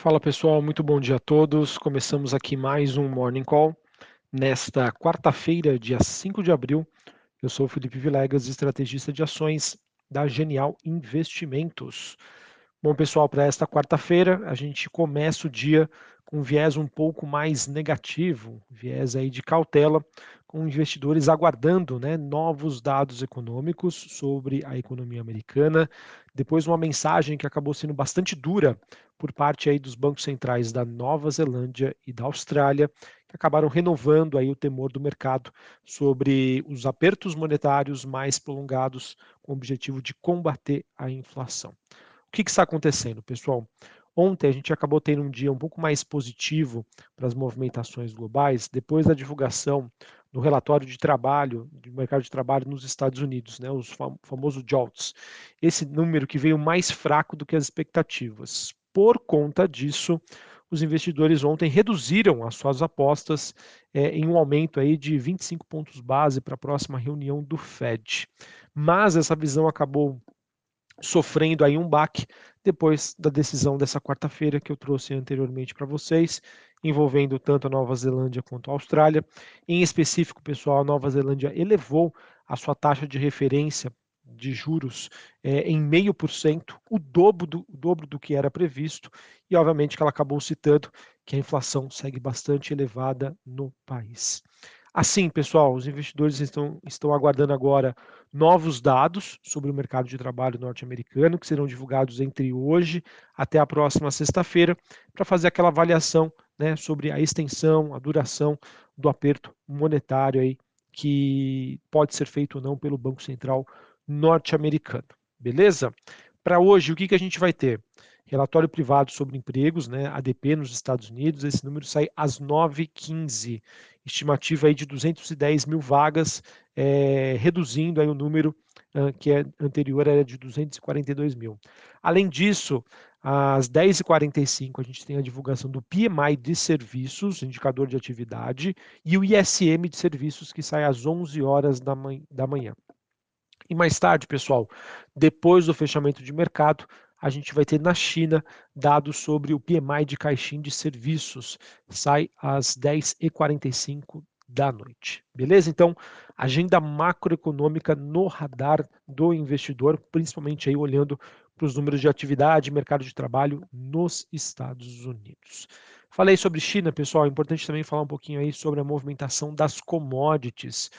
Fala pessoal, muito bom dia a todos. Começamos aqui mais um Morning Call nesta quarta-feira, dia 5 de abril. Eu sou o Felipe Vilegas, estrategista de ações da Genial Investimentos. Bom, pessoal, para esta quarta-feira a gente começa o dia com um viés um pouco mais negativo, viés aí de cautela, com investidores aguardando né, novos dados econômicos sobre a economia americana, depois uma mensagem que acabou sendo bastante dura por parte aí dos bancos centrais da Nova Zelândia e da Austrália, que acabaram renovando aí o temor do mercado sobre os apertos monetários mais prolongados com o objetivo de combater a inflação. O que, que está acontecendo, pessoal? Ontem a gente acabou tendo um dia um pouco mais positivo para as movimentações globais, depois da divulgação do relatório de trabalho, do mercado de trabalho nos Estados Unidos, né, os fam famosos JOLTS. Esse número que veio mais fraco do que as expectativas. Por conta disso, os investidores ontem reduziram as suas apostas é, em um aumento aí de 25 pontos base para a próxima reunião do Fed. Mas essa visão acabou sofrendo aí um baque depois da decisão dessa quarta-feira que eu trouxe anteriormente para vocês, envolvendo tanto a Nova Zelândia quanto a Austrália. Em específico, pessoal, a Nova Zelândia elevou a sua taxa de referência de juros é, em meio por cento, o dobro do, o dobro do que era previsto, e obviamente que ela acabou citando que a inflação segue bastante elevada no país. Assim, pessoal, os investidores estão, estão aguardando agora novos dados sobre o mercado de trabalho norte-americano, que serão divulgados entre hoje até a próxima sexta-feira, para fazer aquela avaliação né, sobre a extensão, a duração do aperto monetário aí, que pode ser feito ou não pelo Banco Central norte-americano. Beleza? Para hoje, o que, que a gente vai ter? Relatório privado sobre empregos, né, ADP nos Estados Unidos, esse número sai às 9h15. Estimativa aí de 210 mil vagas, é, reduzindo aí o número que é anterior era de 242 mil. Além disso, às 10h45 a gente tem a divulgação do PMI de serviços, indicador de atividade, e o ISM de serviços que sai às 11 horas da manhã. E mais tarde, pessoal, depois do fechamento de mercado, a gente vai ter na China dados sobre o PMI de caixinha de serviços, sai às 10h45 da noite. Beleza? Então, agenda macroeconômica no radar do investidor, principalmente aí olhando para os números de atividade mercado de trabalho nos Estados Unidos. Falei sobre China, pessoal, é importante também falar um pouquinho aí sobre a movimentação das commodities.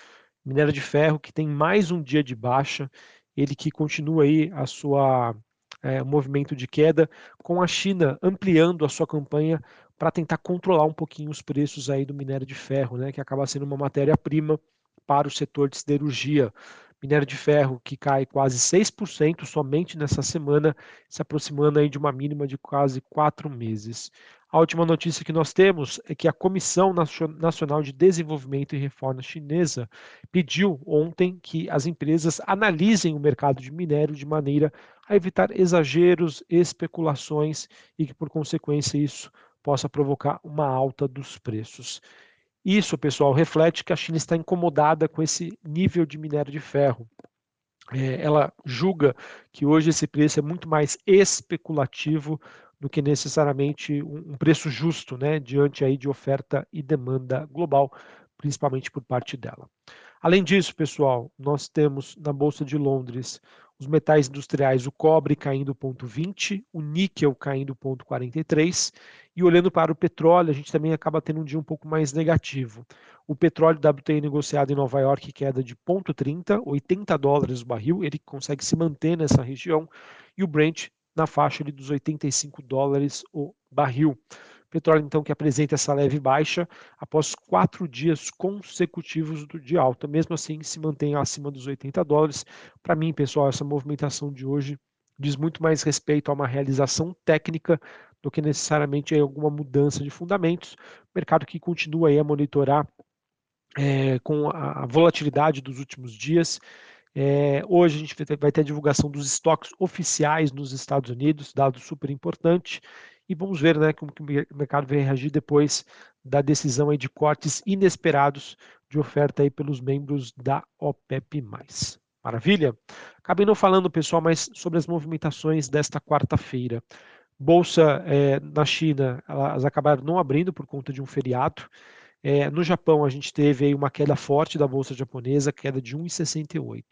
Minério de ferro que tem mais um dia de baixa, ele que continua aí a sua é, movimento de queda, com a China ampliando a sua campanha para tentar controlar um pouquinho os preços aí do minério de ferro, né, que acaba sendo uma matéria-prima para o setor de siderurgia. Minério de ferro que cai quase 6% somente nessa semana, se aproximando aí de uma mínima de quase quatro meses. A última notícia que nós temos é que a Comissão Nacional de Desenvolvimento e Reforma Chinesa pediu ontem que as empresas analisem o mercado de minério de maneira a evitar exageros, especulações e que, por consequência, isso possa provocar uma alta dos preços. Isso, pessoal, reflete que a China está incomodada com esse nível de minério de ferro. É, ela julga que hoje esse preço é muito mais especulativo do que necessariamente um preço justo, né, diante aí de oferta e demanda global, principalmente por parte dela. Além disso, pessoal, nós temos na Bolsa de Londres os metais industriais, o cobre caindo 0,20, o níquel caindo 0,43, e olhando para o petróleo, a gente também acaba tendo um dia um pouco mais negativo. O petróleo WTI negociado em Nova York queda de 0,30, 80 dólares o barril, ele consegue se manter nessa região, e o Brent na faixa ali dos 85 dólares o barril. Petróleo, então, que apresenta essa leve baixa após quatro dias consecutivos de alta. Mesmo assim, se mantém acima dos 80 dólares. Para mim, pessoal, essa movimentação de hoje diz muito mais respeito a uma realização técnica do que necessariamente a alguma mudança de fundamentos. Mercado que continua a monitorar é, com a volatilidade dos últimos dias é, hoje a gente vai ter a divulgação dos estoques oficiais nos Estados Unidos, dado super importante, e vamos ver né, como que o mercado vai reagir depois da decisão aí de cortes inesperados de oferta aí pelos membros da OPEP+. Maravilha? Acabei não falando, pessoal, mas sobre as movimentações desta quarta-feira. Bolsa é, na China, elas acabaram não abrindo por conta de um feriado. É, no Japão, a gente teve aí uma queda forte da bolsa japonesa, queda de 1,68.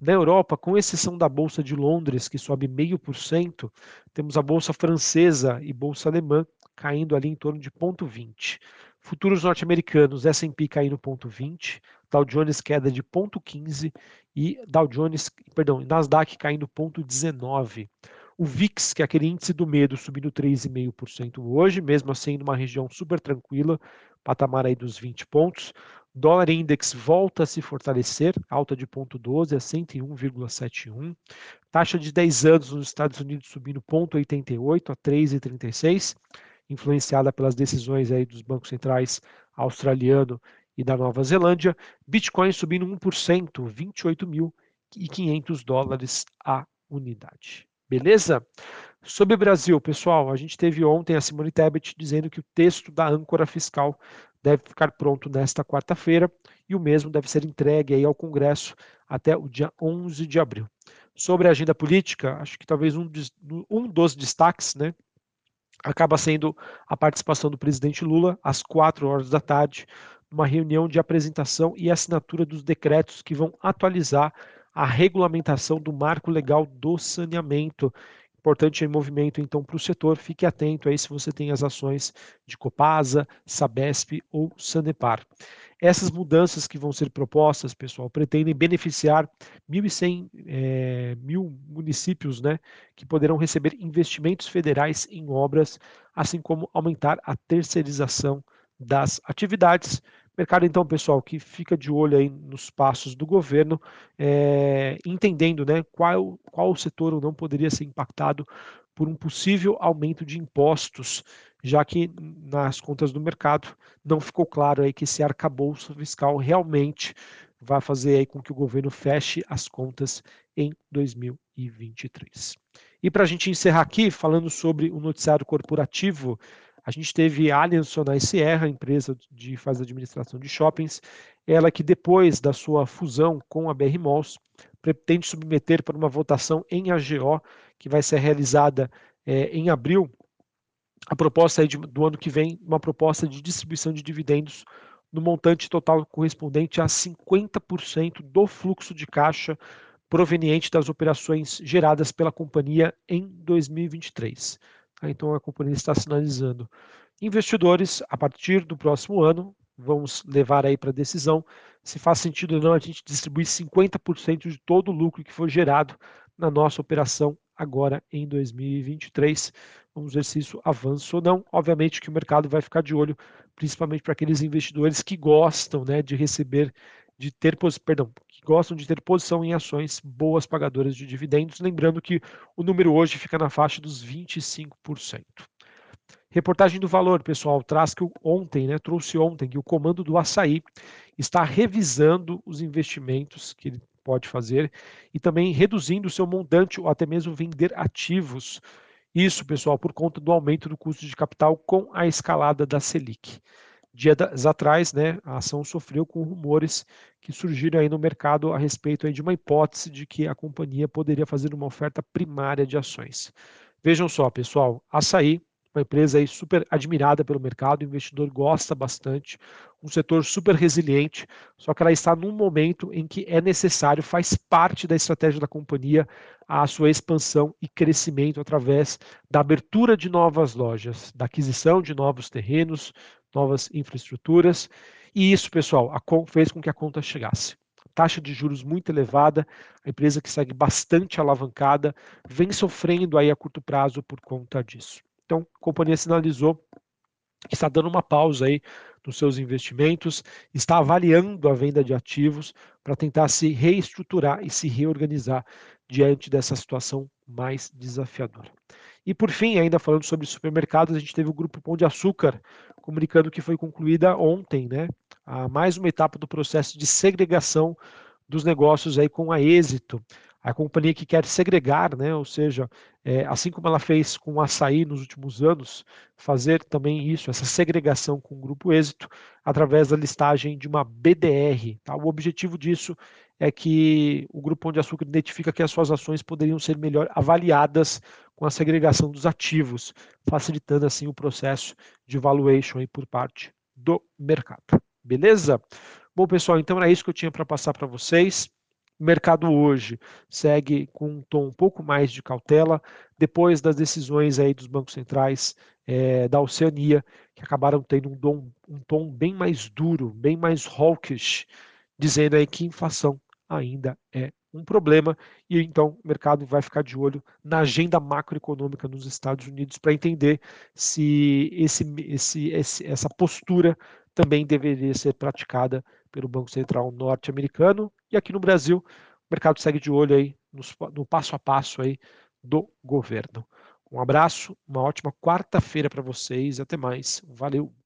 Na Europa, com exceção da bolsa de Londres, que sobe 0,5%, temos a bolsa francesa e bolsa alemã caindo ali em torno de 0,20. Futuros norte-americanos, S&P caindo 0,20, Dow Jones queda de 0,15 e Dow Jones, perdão, Nasdaq caindo 0,19. O VIX, que é aquele índice do medo, subindo 3,5% hoje, mesmo assim numa região super tranquila, patamar aí dos 20 pontos. Dólar index volta a se fortalecer, alta de 0,12 a 101,71. Taxa de 10 anos nos Estados Unidos subindo 0,88 a 3,36, influenciada pelas decisões aí dos bancos centrais australiano e da Nova Zelândia. Bitcoin subindo 1%, 28.500 dólares a unidade. Beleza? Sobre o Brasil, pessoal, a gente teve ontem a Simone Tebet dizendo que o texto da âncora fiscal deve ficar pronto nesta quarta-feira e o mesmo deve ser entregue aí ao Congresso até o dia 11 de abril. Sobre a agenda política, acho que talvez um, um dos destaques, né, acaba sendo a participação do presidente Lula às quatro horas da tarde, numa reunião de apresentação e assinatura dos decretos que vão atualizar a regulamentação do marco legal do saneamento. Importante em movimento, então, para o setor. Fique atento aí se você tem as ações de Copasa, Sabesp ou Sanepar. Essas mudanças que vão ser propostas, pessoal, pretendem beneficiar 1.100 é, mil municípios né, que poderão receber investimentos federais em obras, assim como aumentar a terceirização das atividades, Mercado, então, pessoal, que fica de olho aí nos passos do governo, é, entendendo né, qual, qual setor não poderia ser impactado por um possível aumento de impostos, já que nas contas do mercado não ficou claro aí que esse arcabouço fiscal realmente vai fazer aí com que o governo feche as contas em 2023. E para a gente encerrar aqui, falando sobre o noticiário corporativo, a gente teve a Allianz Sonai Sierra, empresa de faz administração de shoppings, ela que depois da sua fusão com a BR Malls, pretende submeter para uma votação em AGO, que vai ser realizada é, em abril, a proposta de, do ano que vem, uma proposta de distribuição de dividendos no montante total correspondente a 50% do fluxo de caixa proveniente das operações geradas pela companhia em 2023. Então a companhia está sinalizando. Investidores, a partir do próximo ano, vamos levar aí para decisão se faz sentido ou não a gente distribuir 50% de todo o lucro que foi gerado na nossa operação agora em 2023. Vamos ver se isso avança ou não. Obviamente que o mercado vai ficar de olho, principalmente para aqueles investidores que gostam né, de receber, de ter, perdão, gostam de ter posição em ações boas pagadoras de dividendos. Lembrando que o número hoje fica na faixa dos 25%. Reportagem do valor, pessoal, traz que ontem, né, trouxe ontem que o comando do açaí está revisando os investimentos que ele pode fazer e também reduzindo o seu montante ou até mesmo vender ativos. Isso, pessoal, por conta do aumento do custo de capital com a escalada da Selic. Dias atrás, né, a ação sofreu com rumores que surgiram aí no mercado a respeito aí de uma hipótese de que a companhia poderia fazer uma oferta primária de ações. Vejam só, pessoal, açaí uma empresa aí super admirada pelo mercado, o investidor gosta bastante, um setor super resiliente, só que ela está num momento em que é necessário, faz parte da estratégia da companhia a sua expansão e crescimento através da abertura de novas lojas, da aquisição de novos terrenos, novas infraestruturas, e isso, pessoal, fez com que a conta chegasse taxa de juros muito elevada, a empresa que segue bastante alavancada, vem sofrendo aí a curto prazo por conta disso. Então, a companhia sinalizou que está dando uma pausa aí nos seus investimentos, está avaliando a venda de ativos para tentar se reestruturar e se reorganizar diante dessa situação mais desafiadora. E por fim, ainda falando sobre supermercados, a gente teve o grupo Pão de Açúcar comunicando que foi concluída ontem, né, a mais uma etapa do processo de segregação dos negócios aí com a êxito a companhia que quer segregar, né, ou seja, é, assim como ela fez com o açaí nos últimos anos, fazer também isso, essa segregação com o Grupo Êxito, através da listagem de uma BDR. Tá? O objetivo disso é que o Grupo Pão de Açúcar identifica que as suas ações poderiam ser melhor avaliadas com a segregação dos ativos, facilitando assim o processo de valuation por parte do mercado. Beleza? Bom, pessoal, então era isso que eu tinha para passar para vocês. O mercado hoje segue com um tom um pouco mais de cautela, depois das decisões aí dos bancos centrais é, da Oceania, que acabaram tendo um, um tom bem mais duro, bem mais hawkish, dizendo aí que inflação ainda é um problema e então o mercado vai ficar de olho na agenda macroeconômica nos Estados Unidos para entender se esse, esse, esse, essa postura também deveria ser praticada pelo Banco Central norte-americano e aqui no Brasil o mercado segue de olho aí no, no passo a passo aí do governo. Um abraço, uma ótima quarta-feira para vocês, até mais, valeu!